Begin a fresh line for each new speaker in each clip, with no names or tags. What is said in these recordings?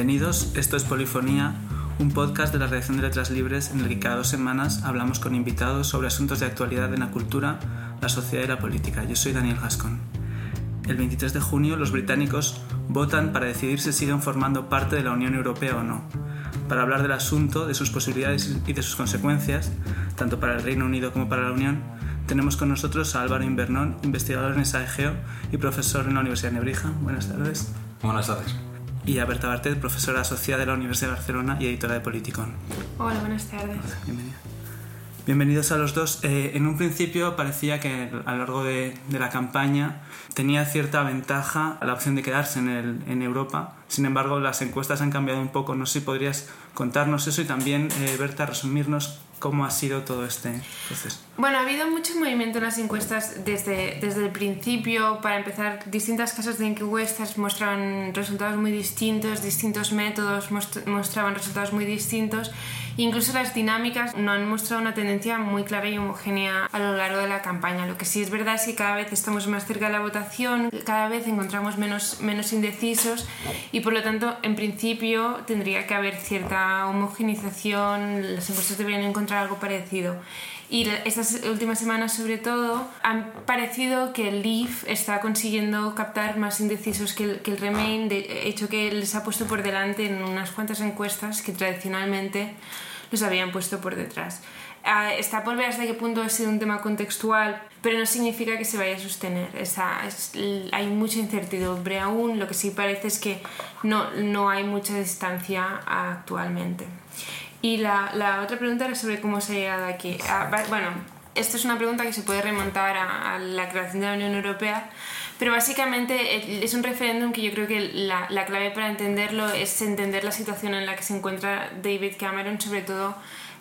Bienvenidos, esto es Polifonía, un podcast de la redacción de Letras Libres en el que cada dos semanas hablamos con invitados sobre asuntos de actualidad en la cultura, la sociedad y la política. Yo soy Daniel Gascon. El 23 de junio los británicos votan para decidir si siguen formando parte de la Unión Europea o no. Para hablar del asunto, de sus posibilidades y de sus consecuencias, tanto para el Reino Unido como para la Unión, tenemos con nosotros a Álvaro Invernón, investigador en SAEGEO y profesor en la Universidad de Nebrija. Buenas tardes.
Buenas tardes.
Y a Berta Bartet, profesora asociada de la Universidad de Barcelona y editora de Politicon.
Hola, buenas tardes.
Bienvenida. Bienvenidos a los dos. Eh, en un principio parecía que a lo largo de, de, la campaña tenía cierta ventaja la opción de quedarse en, el, en, Europa. Sin embargo, las encuestas han cambiado un poco. No sé si podrías contarnos eso y también, eh, Berta, resumirnos cómo ha sido todo este proceso.
Bueno, ha habido mucho movimiento en las encuestas desde, desde el principio. Para empezar, distintas casas de encuestas mostraban resultados muy distintos, distintos métodos mostraban resultados muy distintos. Incluso las dinámicas no han mostrado una tendencia muy clara y homogénea a lo largo de la campaña. Lo que sí es verdad es que cada vez estamos más cerca de la votación, cada vez encontramos menos, menos indecisos y por lo tanto, en principio, tendría que haber cierta homogenización, las encuestas deberían encontrar algo parecido. Y estas últimas semanas, sobre todo, han parecido que el Leaf está consiguiendo captar más indecisos que el, que el Remain, de hecho que les ha puesto por delante en unas cuantas encuestas que tradicionalmente los habían puesto por detrás. Uh, está por ver hasta qué punto ha sido un tema contextual, pero no significa que se vaya a sostener. Esa, es, hay mucha incertidumbre aún, lo que sí parece es que no, no hay mucha distancia actualmente. Y la, la, otra pregunta era sobre cómo se ha llegado aquí. Uh, bueno, esta es una pregunta que se puede remontar a, a, la creación de la Unión Europea, pero básicamente es un referéndum que yo creo que la, la clave para entenderlo es entender la situación en la que se encuentra David Cameron, sobre todo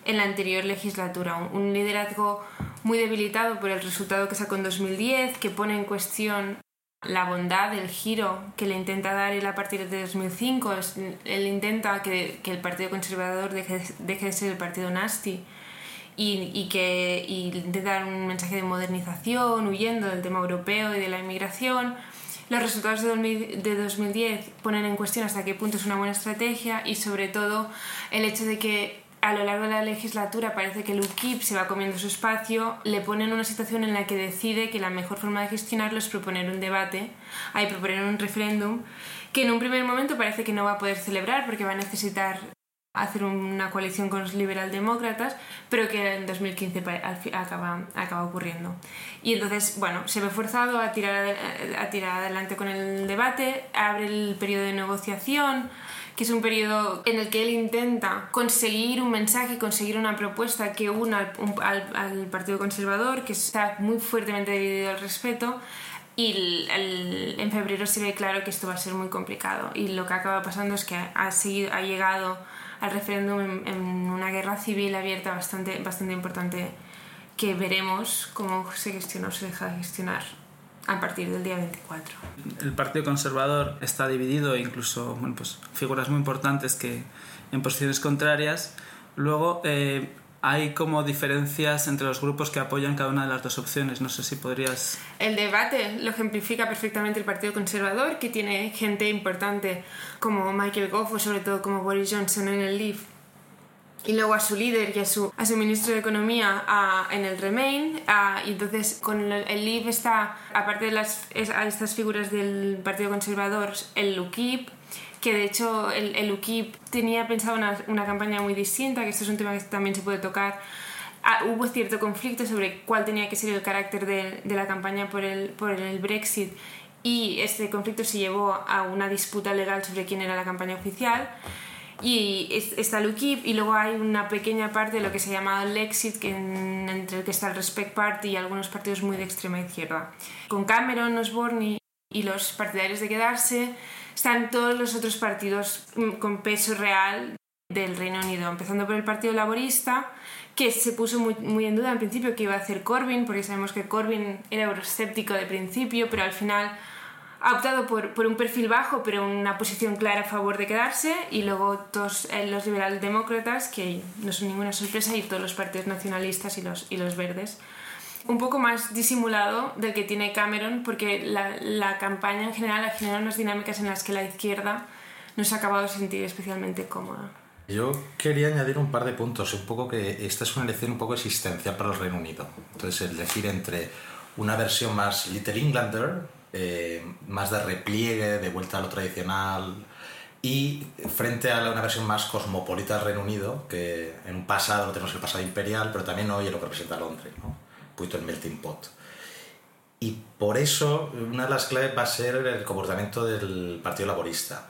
en la anterior legislatura. Un liderazgo muy debilitado por el resultado que sacó en 2010, que pone en cuestión la bondad, el giro que le intenta dar él a partir de 2005. Él intenta que, el Partido Conservador deje, de ser el partido nasty y, y que y intenta dar un mensaje de modernización, huyendo del tema europeo y de la inmigración. Los resultados de 2010 ponen en cuestión hasta qué punto es una buena estrategia y sobre todo el hecho de que a lo largo de la legislatura parece que el UKIP se va comiendo su espacio, le pone en una situación en la que decide que la mejor forma de gestionarlo es proponer un debate, hay proponer un referéndum, que en un primer momento parece que no va a poder celebrar porque va a necesitar hacer una coalición con los liberaldemócratas, pero que en 2015 acaba, acaba ocurriendo. Y entonces, bueno, se ve forzado a tirar, a tirar adelante con el debate, abre el periodo de negociación, que es un periodo en el que él intenta conseguir un mensaje, conseguir una propuesta que una al, al, al Partido Conservador, que está muy fuertemente dividido al respeto, y el, el, en febrero se ve claro que esto va a ser muy complicado. Y lo que acaba pasando es que ha, seguido, ha llegado al referéndum en, en, una guerra civil abierta bastante, bastante importante que veremos cómo se gestiona o se deja de gestionar a partir del día 24.
El Partido Conservador está dividido, incluso bueno, pues, figuras muy importantes que en posiciones contrarias. Luego eh, hay como diferencias entre los grupos que apoyan cada una de las dos opciones. No sé si podrías...
El debate lo ejemplifica perfectamente el Partido Conservador, que tiene gente importante como Michael Gove o sobre todo como Boris Johnson en el Leave y luego a su líder y a su, a su ministro de Economía a, en el Remain. A, y entonces con el, el Leave está, aparte de las, es, a estas figuras del Partido Conservador, el UKIP, que de hecho el, el UKIP tenía pensado una, una campaña muy distinta, que esto es un tema que también se puede tocar. Ah, hubo cierto conflicto sobre cuál tenía que ser el carácter de, de la campaña por el, por el Brexit y este conflicto se llevó a una disputa legal sobre quién era la campaña oficial y está el UKIP y luego hay una pequeña parte de lo que se llama el Exit que en, entre el que está el Respect Party y algunos partidos muy de extrema izquierda. Con Cameron, Osborne y los partidarios de quedarse están todos los otros partidos con peso real del Reino Unido, empezando por el Partido Laborista, que se puso muy, muy, en duda al principio que iba a hacer Corbyn, porque sabemos que Corbyn era euroscéptico de principio, pero al final ha optado por, por, un perfil bajo, pero una posición clara a favor de quedarse, y luego todos eh, los liberales demócratas, que no son ninguna sorpresa, y todos los partidos nacionalistas y los, y los verdes. Un poco más disimulado del que tiene Cameron, porque la, la campaña en general ha generado unas dinámicas en las que la izquierda no se ha acabado de sentir especialmente cómoda.
Yo quería añadir un par de puntos, un poco que esta es una elección un poco existencial para el Reino Unido. Entonces, el decir entre una versión más Little Englander, eh, más de repliegue, de vuelta a lo tradicional, y frente a una versión más cosmopolita del Reino Unido, que en un pasado lo tenemos el pasado imperial, pero también hoy es lo que representa Londres, ¿no? un poquito el melting pot. Y por eso una de las claves va a ser el comportamiento del Partido Laborista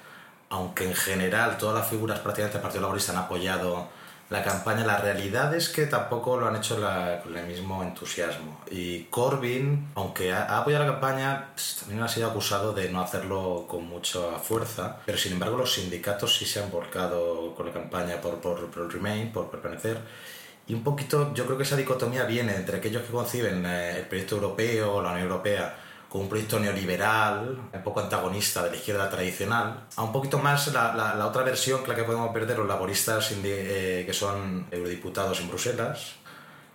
aunque en general todas las figuras prácticamente del Partido Laborista han apoyado la campaña, la realidad es que tampoco lo han hecho con el mismo entusiasmo. Y Corbyn, aunque ha, apoyado la campaña, pues, también ha sido acusado de no hacerlo con mucha fuerza, pero sin embargo los sindicatos sí se han volcado con la campaña por, por, por el Remain, por permanecer. Y un poquito, yo creo que esa dicotomía viene entre aquellos que conciben eh, el proyecto europeo, la Unión Europea, con un proyecto neoliberal, un poco antagonista de la izquierda tradicional, a un poquito más la, la, otra versión que la que podemos perder los laboristas eh, que son eurodiputados en Bruselas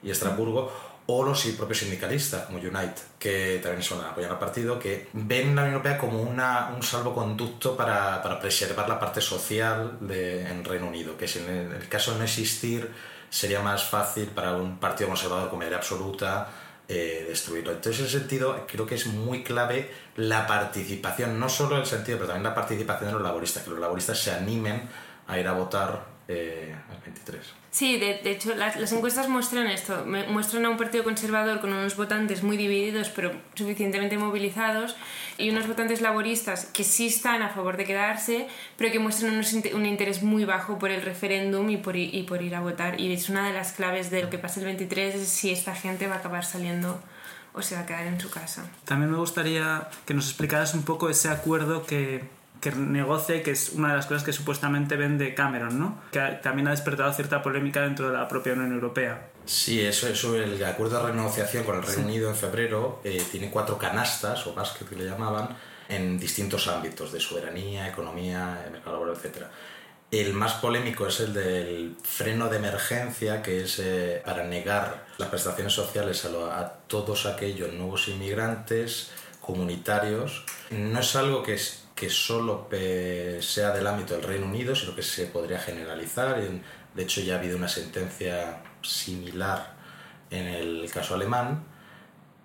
y Estrasburgo, o los propios sindicalistas como Unite, que también son apoyan al partido, que ven la Unión Europea como una, un salvoconducto para, para preservar la parte social de, en Reino Unido, que si en el caso de no existir sería más fácil para un partido conservador como mayoría absoluta eh, destruirlo. Entonces, en ese sentido, creo que es muy clave la participación, no solo el sentido, pero también la participación de los laboristas, que los laboristas se animen a ir a votar eh, al 23.
Sí, de, hecho, las, las, encuestas muestran esto. Muestran a un partido conservador con unos votantes muy divididos, pero suficientemente movilizados, y unos votantes laboristas que sí están a favor de quedarse, pero que muestran un interés muy bajo por el referéndum y por, y por ir a votar. Y es una de las claves de lo que pasa el 23, es si esta gente va a acabar saliendo o se va a quedar en su casa.
También me gustaría que nos explicaras un poco ese acuerdo que que negocie, que es una de las cosas que supuestamente vende Cameron, ¿no? Que también ha despertado cierta polémica dentro de la propia Unión Europea.
Sí, eso, eso el acuerdo de renegociación con el Reino Unido en febrero eh, tiene cuatro canastas, o basket que le llamaban, en distintos ámbitos de soberanía, economía, mercado laboral, etc. El más polémico es el del freno de emergencia, que es eh, para negar las prestaciones sociales a, a todos aquellos nuevos inmigrantes comunitarios. No es algo que es que solo sea del ámbito del Reino Unido, sino que se podría generalizar. De hecho, ya ha habido una sentencia similar en el caso alemán,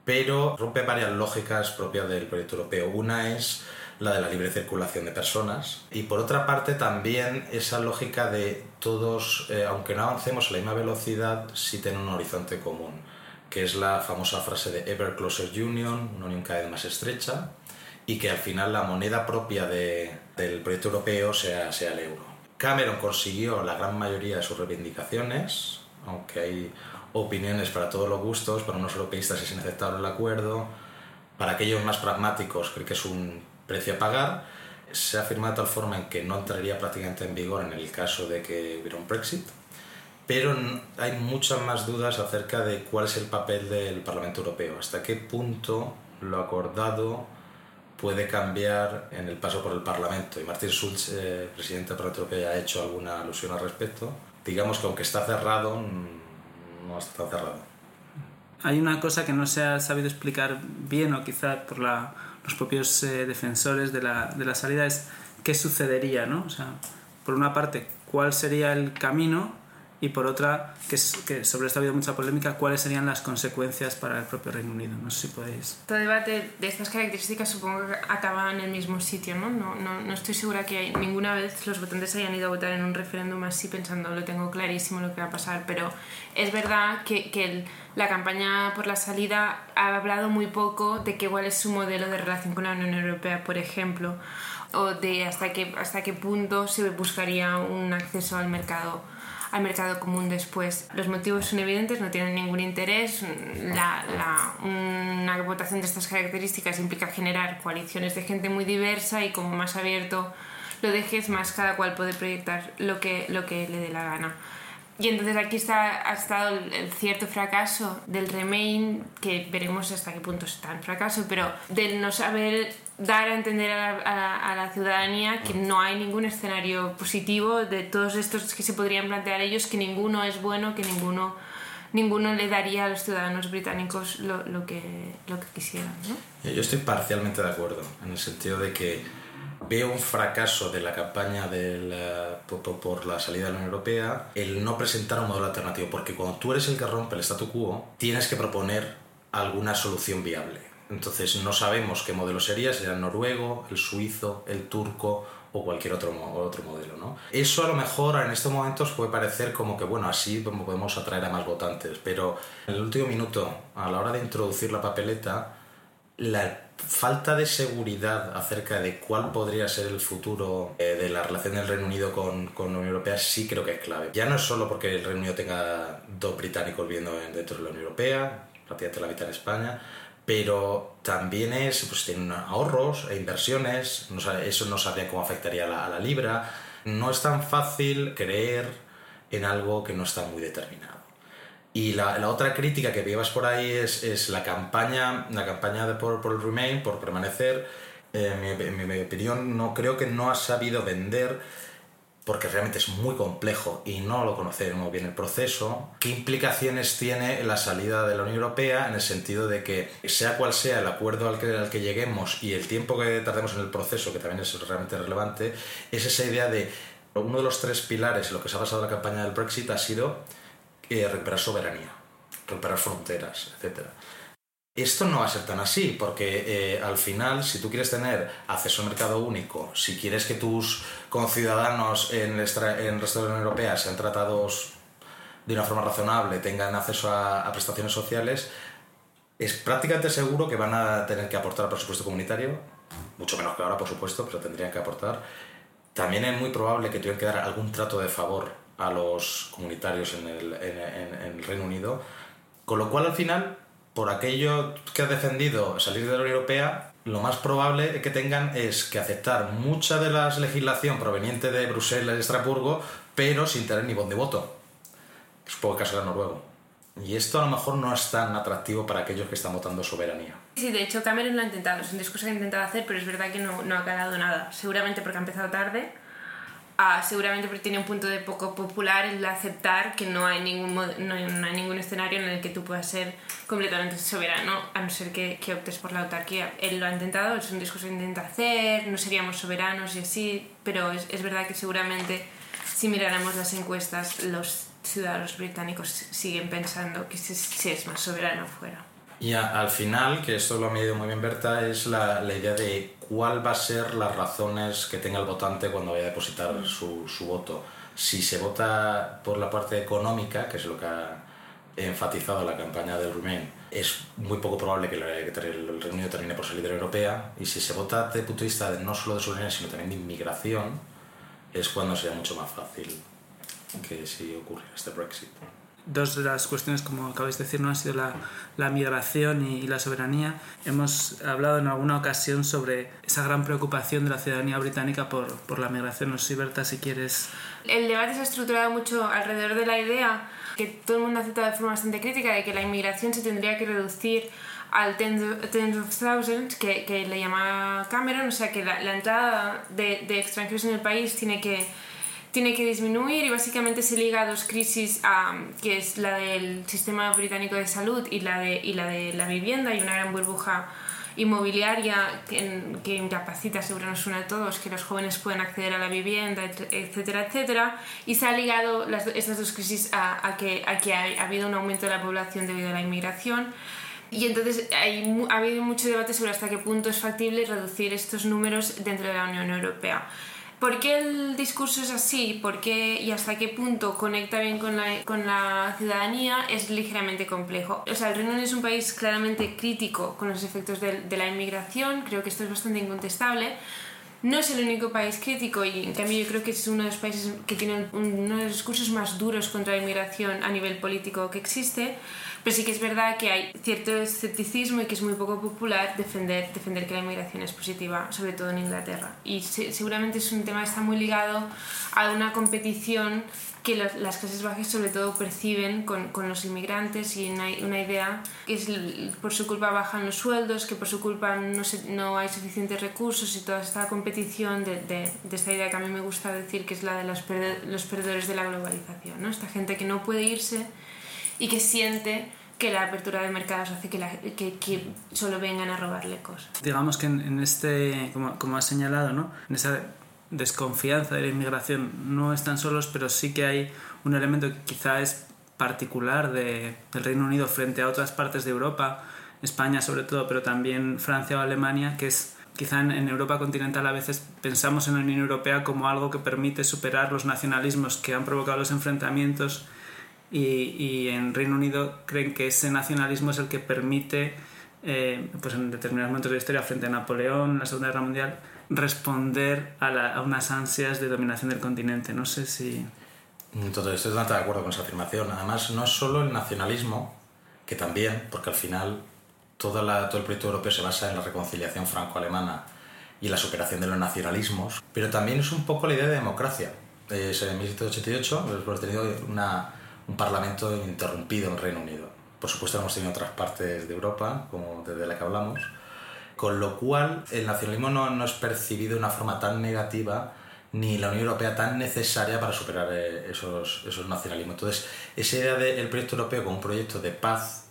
pero rompe varias lógicas propias del proyecto europeo. Una es la de la libre circulación de personas y por otra parte también esa lógica de todos, eh, aunque no avancemos a la misma velocidad, sí tener un horizonte común, que es la famosa frase de Ever Closer Union, una unión cada vez más estrecha, y que al final la moneda propia de, del proyecto europeo sea, sea el euro. Cameron consiguió la gran mayoría de sus reivindicaciones, aunque hay opiniones para todos los gustos, para unos europeístas es inaceptable el acuerdo, para aquellos más pragmáticos creo que es un precio a pagar. Se ha firmado de tal forma en que no entraría prácticamente en vigor en el caso de que hubiera un Brexit, pero hay muchas más dudas acerca de cuál es el papel del Parlamento Europeo, hasta qué punto lo acordado puede cambiar en el paso por el Parlamento. Y Martin Schulz, eh, presidente Europeo, ya ha hecho alguna alusión al respecto. Digamos que aunque está cerrado, no está cerrado.
Hay una cosa que no se ha sabido explicar bien, o quizá por los propios eh, defensores de la, de la salida, es qué sucedería, ¿no? O sea, por una parte, cuál sería el camino y por otra, que, que, sobre esto ha habido mucha polémica, cuáles serían las consecuencias para el propio Reino Unido. No sé si podéis.
Todo debate de estas características supongo que acaba en el mismo sitio, ¿no? No, no, no estoy segura que hay, ninguna vez los votantes hayan ido a votar en un referéndum así pensando, lo tengo clarísimo lo que va a pasar, pero es verdad que, que la campaña por la salida ha hablado muy poco de que cuál es su modelo de relación con la Unión Europea, por ejemplo, o de hasta qué, hasta qué punto se buscaría un acceso al mercado al mercado común después. Los motivos son evidentes, no tienen ningún interés. La, la, una votación de estas características implica generar coaliciones de gente muy diversa y como más abierto lo dejes, más cada cual puede proyectar lo que, lo que le dé la gana. Y entonces aquí está, ha estado el, cierto fracaso del Remain, que veremos hasta qué punto está en fracaso, pero del no saber dar a entender a la, ciudadanía que no hay ningún escenario positivo de todos estos que se podrían plantear ellos, que ninguno es bueno, que ninguno ninguno le daría a los ciudadanos británicos lo, lo que, lo que quisieran. ¿no?
Yo estoy parcialmente de acuerdo, en el sentido de que veo un fracaso de la campaña por, por, la salida de la Unión Europea el no presentar un modelo alternativo, porque cuando tú eres el que rompe el statu quo, tienes que proponer alguna solución viable. Entonces no sabemos qué modelo sería, sería el noruego, el suizo, el turco o cualquier otro, otro modelo. ¿no? Eso a lo mejor en estos momentos puede parecer como que, bueno, así podemos atraer a más votantes, pero en el último minuto, a la hora de introducir la papeleta, la falta de seguridad acerca de cuál podría ser el futuro eh, de la relación del Reino Unido con, con, la Unión Europea sí creo que es clave. Ya no es solo porque el Reino Unido tenga dos británicos viviendo dentro de la Unión Europea, prácticamente la mitad en España, pero también es, pues tienen ahorros e inversiones, eso no sabría cómo afectaría a la, libra. No es tan fácil creer en algo que no está muy determinado. Y la, la, otra crítica que llevas por ahí es, es, la campaña, la campaña de por, por el Remain, por permanecer. Eh, en mi, opinión, no creo que no ha sabido vender porque realmente es muy complejo y no lo conocemos bien el proceso, qué implicaciones tiene la salida de la Unión Europea en el sentido de que sea cual sea el acuerdo al que, al que lleguemos y el tiempo que tardemos en el proceso, que también es realmente relevante, es esa idea de uno de los tres pilares en lo que se ha basado la campaña del Brexit ha sido eh, recuperar soberanía, recuperar fronteras, etcétera. Esto no va a ser tan así, porque eh, al final, si tú quieres tener acceso al mercado único, si quieres que tus conciudadanos en el, en el resto de la Unión Europea sean tratados de una forma razonable, tengan acceso a, prestaciones sociales, es prácticamente seguro que van a tener que aportar al presupuesto comunitario, mucho menos que ahora, por supuesto, pero tendrían que aportar. También es muy probable que tuvieran que dar algún trato de favor a los comunitarios en el, en el Reino Unido, con lo cual al final por aquello que ha defendido salir de la Unión Europea, lo más probable que tengan es que aceptar mucha de la legislación proveniente de Bruselas y Estrasburgo, pero sin tener ni voz de voto. El caso de noruego. Y esto a lo mejor no es tan atractivo para aquellos que están votando soberanía.
Sí, de hecho Cameron lo ha intentado, es un discurso que ha intentado hacer, pero es verdad que no, no ha calado nada. Seguramente porque ha empezado tarde seguramente porque tiene un punto de poco popular el aceptar que no hay, ningún, no hay, ningún escenario en el que tú puedas ser completamente soberano, a no ser que, que, optes por la autarquía. Él lo ha intentado, es un discurso que intenta hacer, no seríamos soberanos y así, pero es, es verdad que seguramente si miráramos las encuestas, los ciudadanos británicos siguen pensando que se, es más soberano fuera.
Y al final, que esto lo ha medido muy bien Berta, es la, la idea de cuál va a ser las razones que tenga el votante cuando vaya a depositar mm. su, su, voto. Si se vota por la parte económica, que es lo que ha enfatizado la campaña del Remain, es muy poco probable que el Reino Unido termine por salir de la Europea. Y si se vota desde el punto de vista de no solo de soberanía, sino también de inmigración, es cuando sería mucho más fácil que si ocurre este Brexit
dos de las cuestiones, como acabáis de decir, no han sido la, la migración y, la soberanía. Hemos hablado en alguna ocasión sobre esa gran preocupación de la ciudadanía británica por, por la migración. No sé, Berta, si quieres...
El debate se ha estructurado mucho alrededor de la idea que todo el mundo ha aceptado de forma bastante crítica de que la inmigración se tendría que reducir al tens of thousands que, que le llama Cameron, o sea que la, la entrada de, de extranjeros en el país tiene que tiene que disminuir y básicamente se liga a dos crisis, que es la del sistema británico de salud y la de, la, de la vivienda. y una gran burbuja inmobiliaria que, incapacita, seguro nos une a todos, que los jóvenes pueden acceder a la vivienda, etcétera, etcétera. Y se ha ligado las, estas dos crisis a, a que, a ha, habido un aumento de la población debido a la inmigración. Y entonces ha habido mucho debate sobre hasta qué punto es factible reducir estos números dentro de la Unión Europea. ¿Por qué el discurso es así? ¿Por qué y hasta qué punto conecta bien con la, con la ciudadanía? Es ligeramente complejo. O sea, el Reino Unido es un país claramente crítico con los efectos de, de la inmigración, creo que esto es bastante incontestable. No es el único país crítico y en cambio yo creo que es uno de los países que tiene uno de los discursos más duros contra la inmigración a nivel político que existe. Pero sí que es verdad que hay cierto escepticismo y que es muy poco popular defender, defender que la inmigración es positiva, sobre todo en Inglaterra. Y seguramente es un tema que está muy ligado a una competición que las clases bajas sobre todo perciben con, con los inmigrantes y una, una, idea que es por su culpa bajan los sueldos, que por su culpa no, no hay suficientes recursos y toda esta competición de, de, esta idea que a mí me gusta decir que es la de los, los perdedores de la globalización, ¿no? esta gente que no puede irse y que siente que la apertura de mercados hace que, que, solo vengan a robarle cosas.
Digamos que en, este, como, como has señalado, ¿no? en esa desconfianza de la inmigración no están solos, pero sí que hay un elemento que quizá es particular de, del Reino Unido frente a otras partes de Europa, España sobre todo, pero también Francia o Alemania, que es quizá en, Europa continental a veces pensamos en la Unión Europea como algo que permite superar los nacionalismos que han provocado los enfrentamientos y, y en Reino Unido creen que ese nacionalismo es el que permite, eh, pues en determinados momentos de la historia, frente a Napoleón, la Segunda Guerra Mundial, responder a, a unas ansias de dominación del continente. No sé si...
Entonces, estoy totalmente de acuerdo con esa afirmación. Además, no es solo el nacionalismo, que también, porque al final todo el proyecto europeo se basa en la reconciliación franco-alemana y la superación de los nacionalismos, pero también es un poco la idea de democracia. Es en 1788 hemos tenido una, un parlamento interrumpido en el Reino Unido. Por supuesto, hemos tenido otras partes de Europa, como desde la que hablamos, con lo cual el nacionalismo no, es percibido de una forma tan negativa ni la Unión Europea tan necesaria para superar eh, esos, esos nacionalismos. Entonces, esa idea del proyecto europeo como un proyecto de paz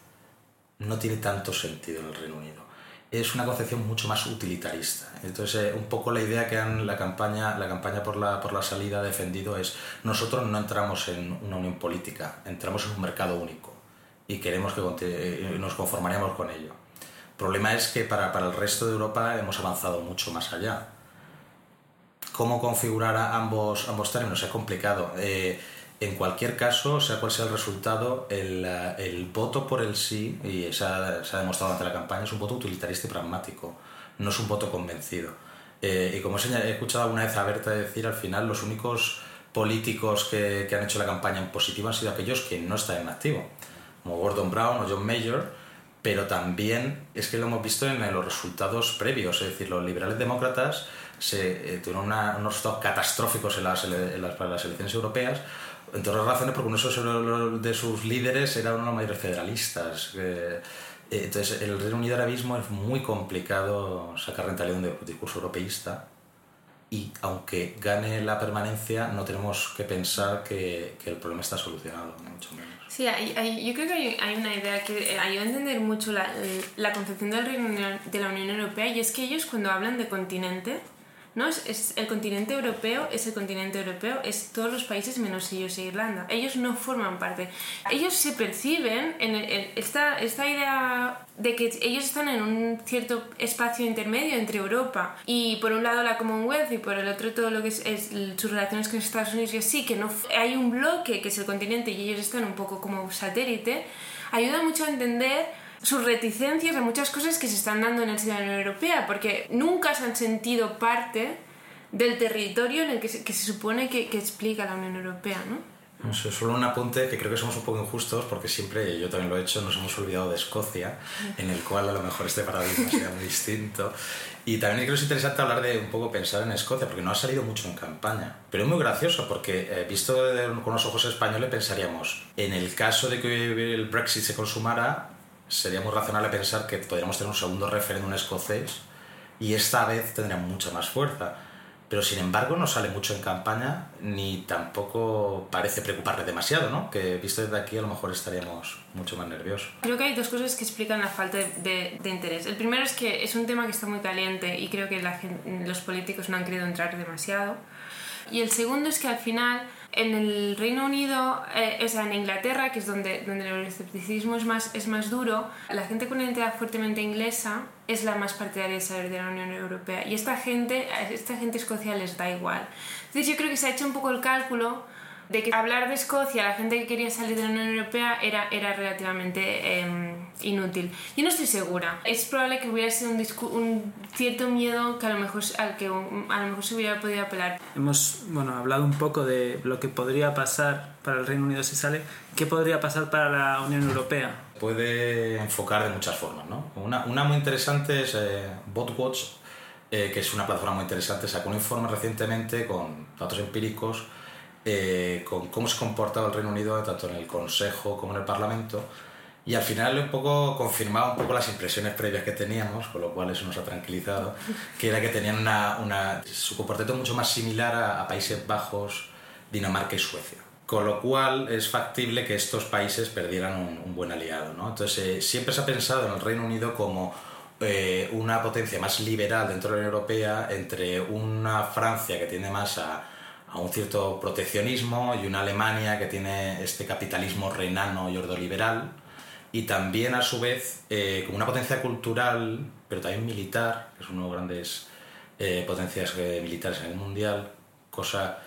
no tiene tanto sentido en el Reino Unido. Es una concepción mucho más utilitarista. Entonces, eh, un poco la idea que han, la campaña, la campaña por, la, por la salida ha defendido es nosotros no entramos en una unión política, entramos en un mercado único y queremos que eh, nos conformaríamos con ello. El problema es que para, para el resto de Europa hemos avanzado mucho más allá. ¿Cómo configurar ambos, ambos términos? Es complicado. Eh, en cualquier caso, sea cual sea el resultado, el, eh, el voto por el sí, y se ha, se ha, demostrado durante la campaña, es un voto utilitarista y pragmático, no es un voto convencido. Eh, y como he escuchado alguna vez a Berta decir, al final los únicos políticos que, que, han hecho la campaña en positivo han sido aquellos que no están en activo, como Gordon Brown o John Mayer, pero también es que lo hemos visto en los resultados previos, es decir, los liberales demócratas se, eh, tuvieron unos resultados catastróficos en las, en las, para las elecciones europeas, entre otras razones porque uno de sus líderes era uno de los mayores federalistas. Eh, entonces, el Reino Unido ahora mismo es muy complicado sacar rentabilidad de un discurso europeísta y aunque gane la permanencia, no tenemos que pensar que, que el problema está solucionado, mucho menos.
Sí, hay, yo creo que hay, hay, una idea que ayuda a entender mucho la, la concepción del Reino de la Unión Europea y es que ellos cuando hablan de continente, ¿no? Es, el continente europeo es el continente europeo, es todos los países menos ellos e Irlanda. Ellos no forman parte. Ellos se perciben en, esta, esta idea de que ellos están en un cierto espacio intermedio entre Europa y por un lado la Commonwealth y por el otro todo lo que es, sus relaciones con Estados Unidos y así, que no hay un bloque que es el continente y ellos están un poco como satélite, ayuda mucho a entender sus reticencias a muchas cosas que se están dando en el seno de la Unión Europea, porque nunca se han sentido parte del territorio en el que se, que se supone que, que, explica la Unión Europea, ¿no?
solo un apunte que creo que somos un poco injustos porque siempre, yo también lo he hecho, nos hemos olvidado de Escocia, en el cual a lo mejor este paradigma sería muy distinto. Y también creo que es interesante hablar de un poco pensar en Escocia, porque no ha salido mucho en campaña. Pero es muy gracioso, porque eh, visto con los ojos españoles pensaríamos, en el caso de que el Brexit se consumara, sería muy razonable pensar que podríamos tener un segundo referéndum escocés y esta vez tendría mucha más fuerza. Pero sin embargo no sale mucho en campaña ni tampoco parece preocuparle demasiado, ¿no? Que visto desde aquí a lo mejor estaríamos mucho más nerviosos.
Creo que hay dos cosas que explican la falta de, interés. El primero es que es un tema que está muy caliente y creo que los políticos no han querido entrar demasiado. Y el segundo es que al final en el Reino Unido, eh, o sea, en Inglaterra, que es donde, donde el escepticismo es más, es más duro, la gente con identidad fuertemente inglesa es la más partidaria de salir de la Unión Europea. Y esta gente, esta gente escocia les da igual. Entonces yo creo que se ha hecho un poco el cálculo de que hablar de Escocia, la gente que quería salir de la Unión Europea, era, era relativamente em, inútil. Yo no estoy segura. Es probable que hubiera sido un, un, cierto miedo que a lo mejor, al que a lo mejor se hubiera podido apelar.
Hemos bueno, hablado un poco de lo que podría pasar para el Reino Unido si sale. ¿Qué podría pasar para la Unión Europea?
Puede enfocar de muchas formas. ¿no? Una, una muy interesante es eh, BotWatch, eh, que es una plataforma muy interesante. Sacó un informe recientemente con datos empíricos eh, con cómo se comportaba el Reino Unido tanto en el Consejo como en el Parlamento y al final un poco confirmaba un poco las impresiones previas que teníamos, con lo cual eso nos ha tranquilizado, que era que tenían una, una su comportamiento mucho más similar a, Países Bajos, Dinamarca y Suecia. con lo cual es factible que estos países perdieran un, buen aliado. ¿no? Entonces, eh, siempre se ha pensado en el Reino Unido como eh, una potencia más liberal dentro de la Unión Europea entre una Francia que tiende más a, a, un cierto proteccionismo y una Alemania que tiene este capitalismo reinano y ordoliberal y también a su vez eh, como una potencia cultural pero también militar, que es una de las grandes potencias militares en el mundial, cosa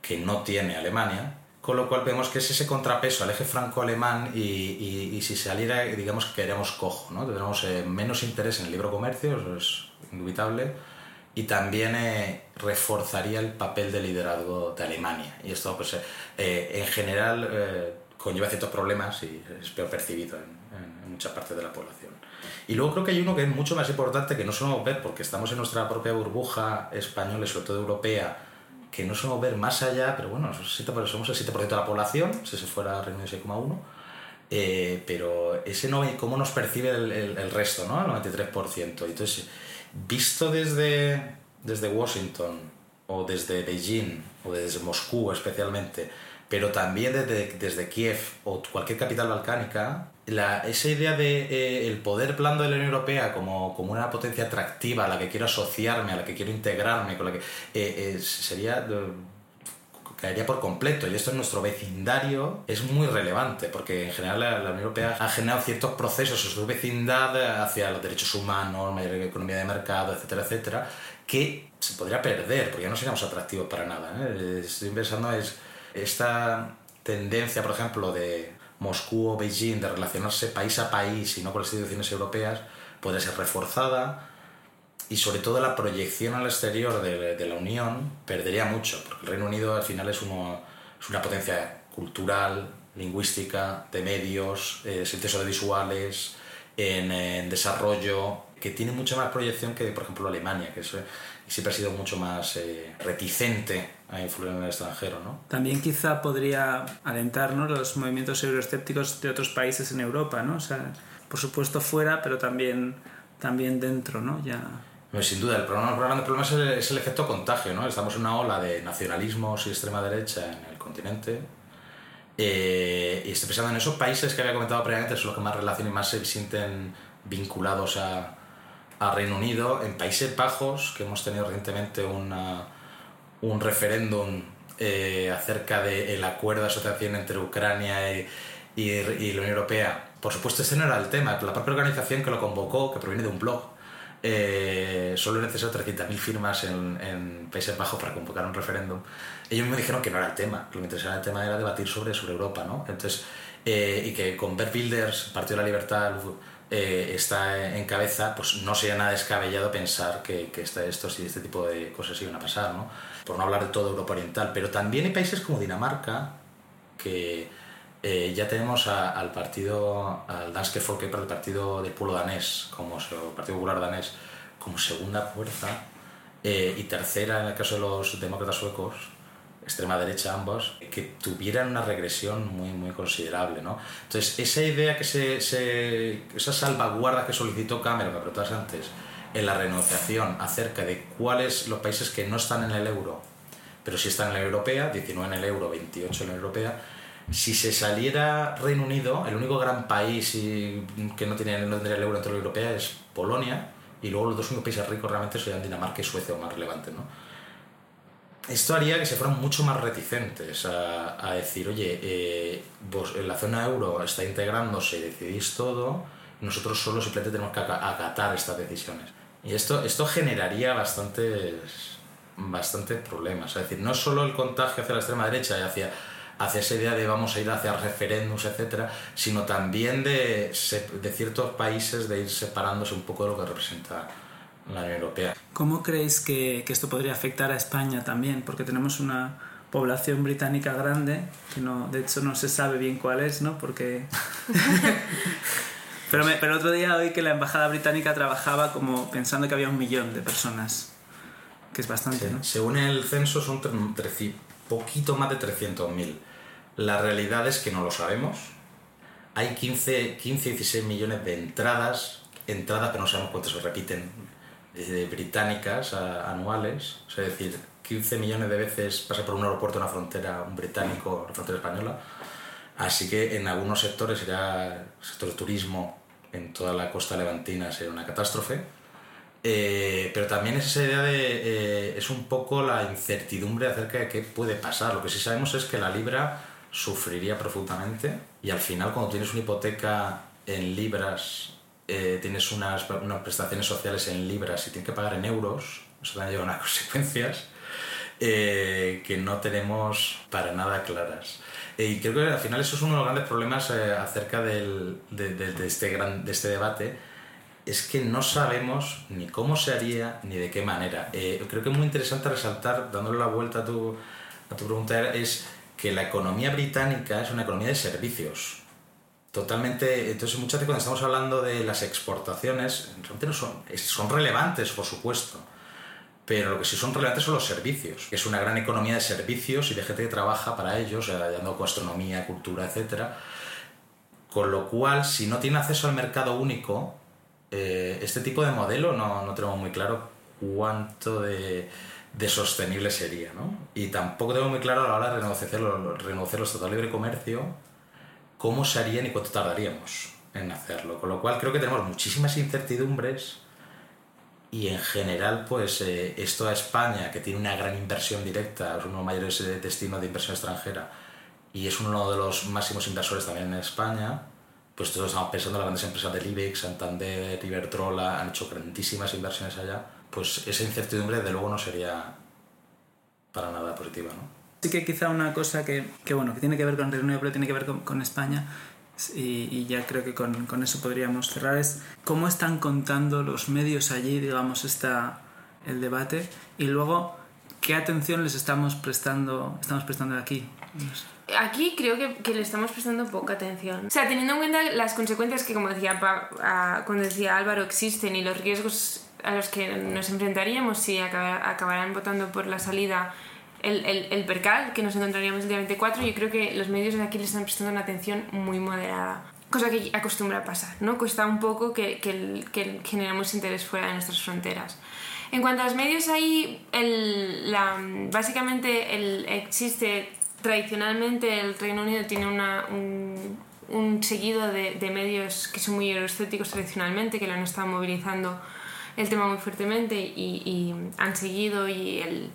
que no tiene Alemania, con lo cual vemos que es ese contrapeso al eje franco-alemán y, si saliera, digamos que queremos cojo, ¿no? Tendremos eh, menos interés en el libro comercio, eso es indubitable, y también eh, reforzaría el papel de liderazgo de Alemania. Y esto, pues, eh, en general, conlleva ciertos problemas y es peor percibido en, en, mucha parte de la población. Y luego creo que hay uno que es mucho más importante, que no solemos ver porque estamos en nuestra propia burbuja española y sobre todo europea, que no somos ver más allá, pero bueno, somos el 7% de la población, si se fuera Reino Unido 6,1%, eh, pero ese no, cómo nos percibe el, el, resto, ¿no? El 93%. Entonces, visto desde, desde Washington o desde Beijing o desde Moscú especialmente, pero también desde, desde Kiev o cualquier capital balcánica, la, esa idea de eh, el poder blando de la Unión Europea como, como, una potencia atractiva a la que quiero asociarme, a la que quiero integrarme, con la que eh, sería caería por completo y esto en nuestro vecindario es muy relevante porque en general la, Unión Europea ha generado ciertos procesos en su vecindad hacia los derechos humanos, mayor economía de mercado, etcétera, etcétera, que se podría perder porque ya no seríamos atractivos para nada. ¿eh? Estoy pensando es esta tendencia, por ejemplo, de Moscú o Beijing de relacionarse país a país y no con las instituciones europeas puede ser reforzada y sobre todo la proyección al exterior de, la Unión perdería mucho, porque el Reino Unido al final es una potencia cultural, lingüística, de medios, eh, servicios audiovisuales, en, en, desarrollo, que tiene mucha más proyección que, por ejemplo, Alemania, que es, siempre ha sido mucho más eh, reticente a influir en el extranjero. ¿no?
También quizá podría alentarnos los movimientos euroescépticos de otros países en Europa, ¿no? O sea, por supuesto fuera, pero también, también dentro, ¿no? Ya...
sin duda, el problema, el grande problema es el, es el, efecto contagio, ¿no? Estamos en una ola de nacionalismos y extrema derecha en el continente. Eh, y estoy pensando en esos países que había comentado previamente, son los que más relaciones y más se sienten vinculados a, a Reino Unido. En Países Bajos, que hemos tenido recientemente una, un referéndum eh, acerca del acuerdo de asociación entre Ucrania y, y, la Unión Europea. Por supuesto, ese no era el tema. La propia organización que lo convocó, que proviene de un blog, eh, solo necesitó 300.000 firmas en, en, Países Bajos para convocar un referéndum. Ellos me dijeron que no era el tema, lo que interesaba el tema era debatir sobre, sobre Europa, ¿no? Entonces, eh, y que con Bert Wilders, Partido de la Libertad, eh, está en cabeza, pues no sería nada descabellado pensar que, que esto y este tipo de cosas iban a pasar, ¿no? por no hablar de toda Europa Oriental. Pero también hay países como Dinamarca, que eh, ya tenemos al partido, al Danske Folkeparti, el partido del pueblo danés, como el Partido Popular danés, como segunda fuerza, eh, y tercera en el caso de los demócratas suecos, extrema derecha ambos, que tuvieran una regresión muy, muy considerable. ¿no? Entonces, esa idea que se, se esa salvaguarda que solicitó Cameron, que preguntabas antes, en la renegociación acerca de cuáles los países que no están en el euro, pero sí están en la Europea, 19 en el euro, 28 en la Europea, si se saliera Reino Unido, el único gran país que no tiene, no tendría el euro dentro de la Europea es Polonia, y luego los dos únicos países ricos realmente serían Dinamarca y Suecia o más relevantes, ¿no? Esto haría que se fueran mucho más reticentes a, decir, oye, eh, vos, en la zona euro está integrándose decidís todo, nosotros solo simplemente tenemos que acatar estas decisiones. Y esto, esto generaría bastantes, bastantes problemas. Es decir, no solo el contagio hacia la extrema derecha y hacia, hacia esa idea de vamos a ir hacia referéndums, etcétera, sino también de, de ciertos países de ir separándose un poco de lo que representa la Unión Europea.
¿Cómo creéis que, que, esto podría afectar a España también? Porque tenemos una población británica grande, que no, de hecho no se sabe bien cuál es, ¿no? Porque... pero, me, pero el otro día oí que la embajada británica trabajaba como pensando que había un millón de personas, que es bastante, ¿no?
Según el censo son poquito más de 300.000. La realidad es que no lo sabemos. Hay 15, 15 16 millones de entradas, entradas, pero no sabemos cuántas se repiten británicas anuales, es decir, 15 millones de veces pasa por un aeropuerto, una frontera, un británico, una frontera española. Así que en algunos sectores el sector turismo, en toda la costa levantina sería una catástrofe. Eh, pero también es esa idea de. Eh, es un poco la incertidumbre acerca de qué puede pasar. Lo que sí sabemos es que la libra sufriría profundamente y al final, cuando tienes una hipoteca en libras, eh, tienes unas, unas, prestaciones sociales en libras y tienes que pagar en euros, eso también lleva unas consecuencias que no tenemos para nada claras. y creo que al final eso es uno de los grandes problemas acerca del, de, de, de, este gran, de este debate es que no sabemos ni cómo se haría ni de qué manera. Eh, creo que es muy interesante resaltar, dándole la vuelta a tu, a tu pregunta, es que la economía británica es una economía de servicios. Totalmente, entonces muchas veces cuando estamos hablando de las exportaciones, realmente no son, son relevantes, por supuesto, pero lo que sí son relevantes son los servicios. Es una gran economía de servicios y de gente que trabaja para ellos, dando gastronomía, cultura, etc. Con lo cual, si no tiene acceso al mercado único, eh, este tipo de modelo no, no, tenemos muy claro cuánto de, de, sostenible sería, ¿no? Y tampoco tenemos muy claro a la hora de renegociar renegociar los tratados de libre comercio cómo se harían y cuánto tardaríamos en hacerlo. Con lo cual creo que tenemos muchísimas incertidumbres y en general pues eh, esto a España que tiene una gran inversión directa, es uno de los mayores destinos de inversión extranjera y es uno de los máximos inversores también en España, pues todos estamos pensando en las grandes empresas de IBEX, Santander, Iberdrola, han hecho grandísimas inversiones allá, pues esa incertidumbre de luego no sería para nada positiva, ¿no?
Sí que quizá una cosa que, que bueno, que tiene que ver con Reino Unido, pero tiene que ver con, con España, y, y, ya creo que con, con, eso podríamos cerrar, es cómo están contando los medios allí, digamos, está el debate, y luego qué atención les estamos prestando, estamos prestando aquí. No sé.
Aquí creo que, que, le estamos prestando poca atención. O sea, teniendo en cuenta las consecuencias que, como decía, pa, a, cuando decía Álvaro, existen y los riesgos a los que nos enfrentaríamos si acabar, acabaran votando por la salida el, el, el, percal que nos encontraríamos el día 24, yo creo que los medios de aquí le están prestando una atención muy moderada. Cosa que acostumbra a pasar, ¿no? Cuesta un poco que, que, que generemos interés fuera de nuestras fronteras. En cuanto a los medios, ahí el, básicamente el, existe tradicionalmente el Reino Unido tiene una, un, un, seguido de, de, medios que son muy euroscépticos tradicionalmente, que lo han estado movilizando el tema muy fuertemente y, y han seguido y el...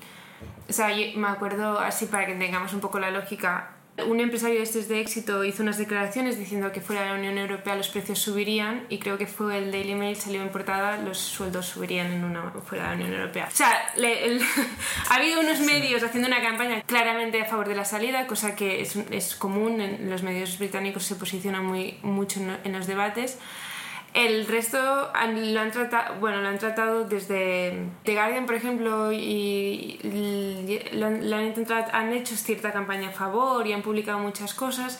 O sea, yo me acuerdo así para que tengamos un poco la lógica, un empresario de estos de éxito hizo unas declaraciones diciendo que fuera de la Unión Europea los precios subirían y creo que fue el Daily Mail salió en portada los sueldos subirían en una fuera de la Unión Europea. O sea, le, el, ha habido unos medios haciendo una campaña claramente a favor de la salida, cosa que es, es común, en los medios británicos se posicionan muy, mucho en, en los debates. El resto lo han tratado, bueno, lo han tratado desde The Guardian, por ejemplo, y, lo, han intentado, han hecho cierta campaña a favor y han publicado muchas cosas,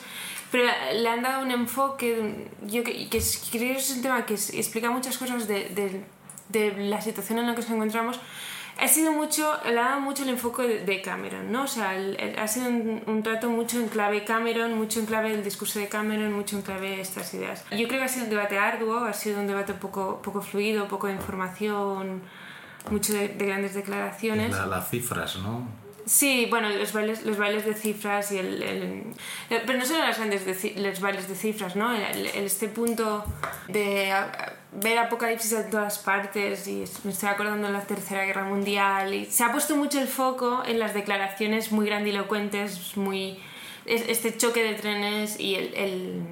pero le han dado un enfoque, yo que, creo que es un tema que explica muchas cosas de, de, de la situación en la que nos encontramos ha sido mucho, le ha dado mucho el enfoque de Cameron, ¿no? O sea, el, el, ha sido un, un, trato mucho en clave Cameron, mucho en clave el discurso de Cameron, mucho en clave estas ideas. Yo creo que ha sido un debate arduo, ha sido un debate poco, poco fluido, poco de información, mucho de, de grandes declaraciones.
La, las cifras, ¿no?
Sí, bueno, los bailes, los bailes de cifras y el, el, el pero no solo las grandes de, los bailes de cifras, ¿no? El, este punto de ver apocalipsis en todas partes y me estoy acordando de la Tercera Guerra Mundial y se ha puesto mucho el foco en las declaraciones muy grandilocuentes, muy este choque de trenes y el, el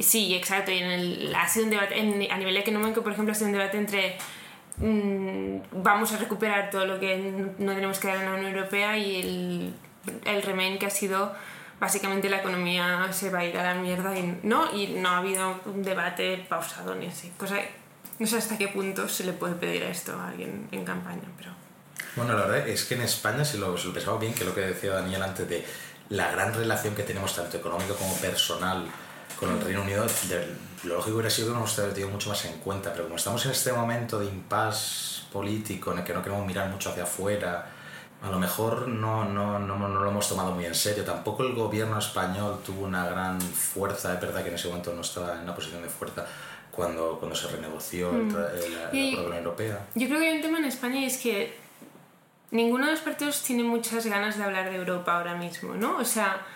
sí, exacto, y en el, ha sido un debate en, a nivel económico, por ejemplo, ha sido un debate entre mmm, vamos a recuperar todo lo que no tenemos que dar en la Unión Europea y el, el Remain que ha sido básicamente la economía se va a ir a la mierda y no, y no ha habido un debate pausado ni así. Cosa, no sé hasta qué punto se le puede pedir esto a alguien en campaña, pero...
Bueno, la verdad es que en España, si lo, si lo pensamos bien, que lo que decía Daniel antes de la gran relación que tenemos tanto económica como personal con el Reino Unido, lo lógico hubiera sido que nos hubiera tenido mucho más en cuenta, pero como estamos en este momento de impasse político en el que no queremos mirar mucho hacia afuera, a lo mejor no, no, no, no, lo hemos tomado muy en serio. Tampoco el gobierno español tuvo una gran fuerza, es verdad que en ese momento no estaba en una posición de fuerza cuando, cuando se renegoció mm. la, la Unión Europea.
Yo creo que hay un tema en España y es que ninguno de los partidos tiene muchas ganas de hablar de Europa ahora mismo, ¿no? O sea,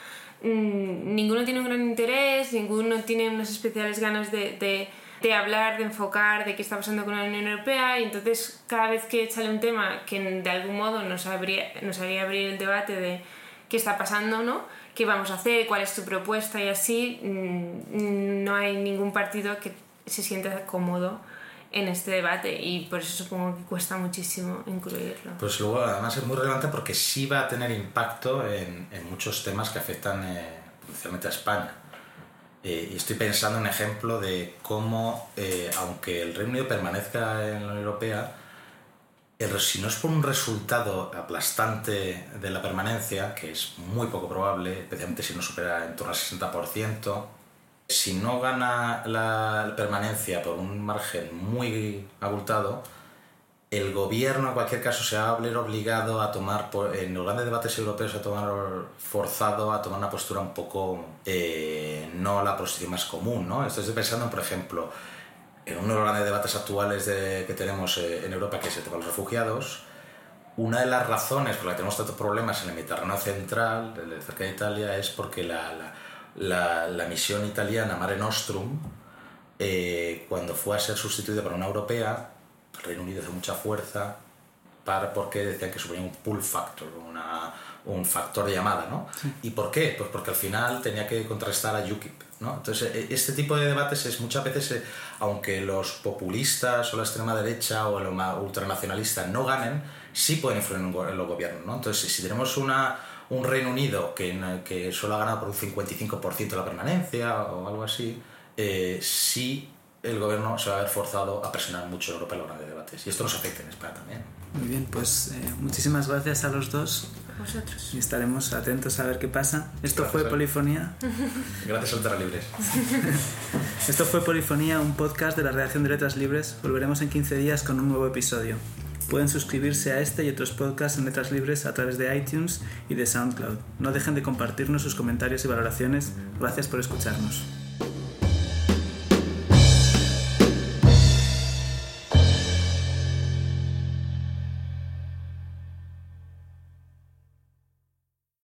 mm, ninguno tiene un gran interés, ninguno tiene unas especiales ganas de, de, de, hablar, de enfocar, de qué está pasando con la Unión Europea, y entonces cada vez que sale un tema que de algún modo nos, habría, nos haría abrir el debate de qué está pasando, ¿no? ¿Qué vamos a hacer? ¿Cuál es tu propuesta? Y así mm, no hay ningún partido que se sienta cómodo en este debate y por eso supongo que cuesta muchísimo incluirlo.
Pues luego además es muy relevante porque sí va a tener impacto en, en muchos temas que afectan eh, a España. Eh, y estoy pensando en un ejemplo de cómo, eh, aunque el Reino Unido permanezca en la Unión Europea, el, si no es por un resultado aplastante de la permanencia, que es muy poco probable, especialmente si no supera en torno al 60%, si no gana la permanencia por un margen muy abultado, el gobierno en cualquier caso se va a ver obligado a tomar, en los grandes debates europeos, a tomar forzado a tomar una postura un poco eh, no la posición más común. ¿no? Estoy pensando, por ejemplo, en uno de los grandes debates actuales que tenemos eh, en Europa, que es el tema de los refugiados. Una de las razones por las que tenemos tantos problemas en el Mediterráneo central, cerca de Italia, es porque la la, la misión italiana Mare Nostrum, eh, cuando fue a ser sustituida por una europea, el Reino Unido hizo mucha fuerza para, porque decían que suponía un pull factor, una, un factor de llamada, ¿no? ¿Y por qué? Pues porque al final tenía que contrastar a UKIP, ¿no? Entonces, e, este tipo de debates es muchas veces, eh, aunque los populistas o la extrema derecha o el ultranacionalista no ganen, sí pueden influir en los gobiernos, ¿no? Entonces, si tenemos una un Reino Unido que, que solo ha ganado por un 55% de la permanencia o algo así, eh, sí el gobierno se va a ver forzado a presionar mucho en Europa en los de debates. Y esto nos afecta en España también.
Muy bien, pues eh, muchísimas gracias a los dos.
A vosotros.
Y estaremos atentos a ver qué pasa. Esto fue Polifonía.
Gracias, Ultra Libres.
Esto fue Polifonía, un podcast de la redacción de Letras Libres. Volveremos en 15 días con un nuevo episodio. Pueden suscribirse a este y otros podcasts en letras libres a través de iTunes y de SoundCloud. No dejen de compartirnos sus comentarios y valoraciones. Gracias por escucharnos.